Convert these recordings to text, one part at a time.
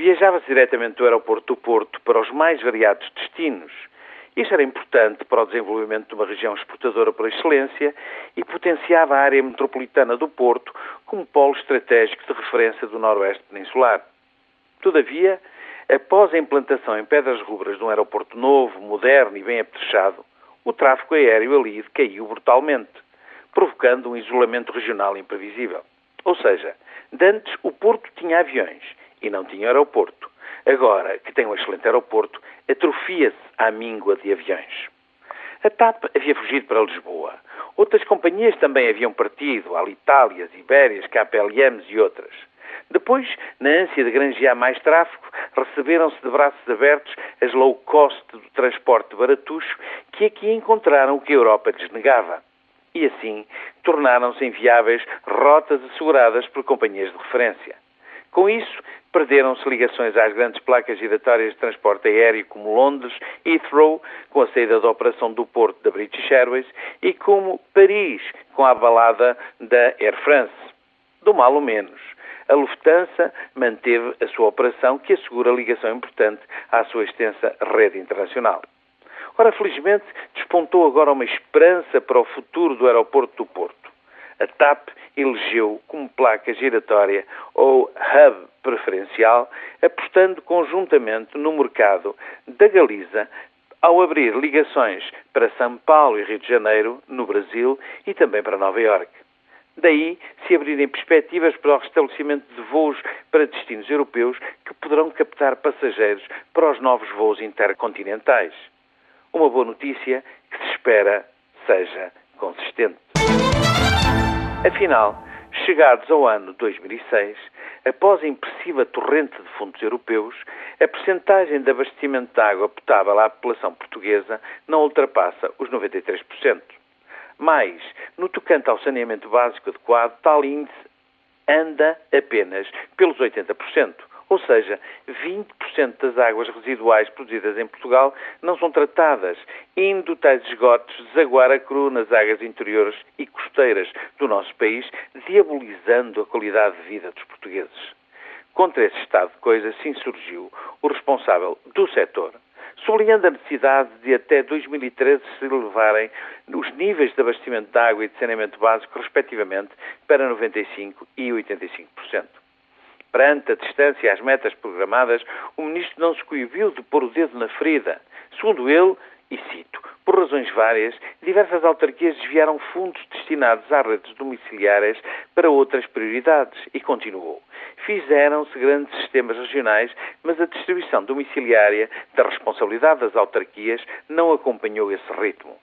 viajava-se diretamente do aeroporto do Porto para os mais variados destinos. Isto era importante para o desenvolvimento de uma região exportadora por excelência e potenciava a área metropolitana do Porto como polo estratégico de referência do Noroeste Peninsular. Todavia, após a implantação em Pedras Rubras de um aeroporto novo, moderno e bem apetrechado, o tráfego aéreo ali caiu brutalmente, provocando um isolamento regional imprevisível. Ou seja, dantes o Porto tinha aviões e não tinha aeroporto. Agora que tem um excelente aeroporto, atrofia-se à míngua de aviões. A TAP havia fugido para Lisboa. Outras companhias também haviam partido, Alitalia, Ibérias, KPLMs e outras. Depois, na ânsia de granjear mais tráfego, receberam-se de braços abertos as low cost do transporte baratucho que aqui encontraram o que a Europa lhes negava. E assim tornaram-se inviáveis rotas asseguradas por companhias de referência. Com isso, perderam-se ligações às grandes placas giratórias de transporte aéreo como Londres, Heathrow, com a saída da operação do Porto da British Airways, e como Paris, com a balada da Air France. Do mal ou menos. A Lufthansa manteve a sua operação, que assegura ligação importante à sua extensa rede internacional. Ora, felizmente, despontou agora uma esperança para o futuro do aeroporto do Porto. A TAP elegeu como placa giratória ou hub preferencial, apostando conjuntamente no mercado da Galiza ao abrir ligações para São Paulo e Rio de Janeiro, no Brasil, e também para Nova Iorque. Daí se abrirem perspectivas para o restabelecimento de voos para destinos europeus que poderão captar passageiros para os novos voos intercontinentais. Uma boa notícia que se espera seja consistente. Afinal, chegados ao ano 2006, após a impressiva torrente de fundos europeus, a percentagem de abastecimento de água potável à população portuguesa não ultrapassa os 93%. Mas, no tocante ao saneamento básico adequado, tal índice anda apenas pelos 80%. Ou seja, 20% das águas residuais produzidas em Portugal não são tratadas, indo tais esgotos desaguar a cru nas águas interiores e costeiras do nosso país, diabolizando a qualidade de vida dos portugueses. Contra esse estado de coisas se insurgiu o responsável do setor, sublinhando a necessidade de até 2013 se elevarem os níveis de abastecimento de água e de saneamento básico, respectivamente, para 95% e 85%. Perante a distância e as metas programadas, o Ministro não se coibiu de pôr o dedo na ferida. Segundo ele, e cito, por razões várias, diversas autarquias desviaram fundos destinados às redes domiciliárias para outras prioridades. E continuou. Fizeram-se grandes sistemas regionais, mas a distribuição domiciliária da responsabilidade das autarquias não acompanhou esse ritmo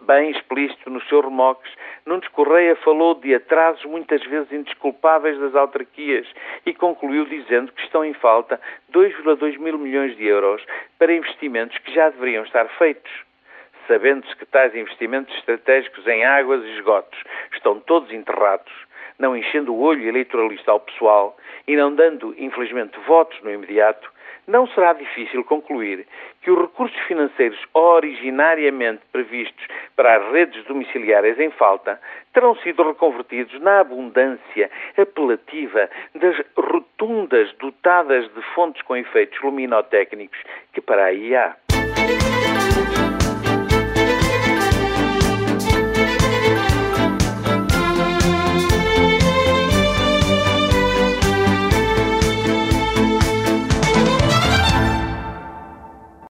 bem explícito nos seus remoques, Nunes Correia falou de atrasos muitas vezes indesculpáveis das autarquias e concluiu dizendo que estão em falta 2,2 mil milhões de euros para investimentos que já deveriam estar feitos. Sabendo-se que tais investimentos estratégicos em águas e esgotos estão todos enterrados, não enchendo o olho eleitoralista ao pessoal e não dando, infelizmente, votos no imediato, não será difícil concluir que os recursos financeiros originariamente previstos para as redes domiciliárias em falta terão sido reconvertidos na abundância apelativa das rotundas dotadas de fontes com efeitos luminotécnicos que para aí há.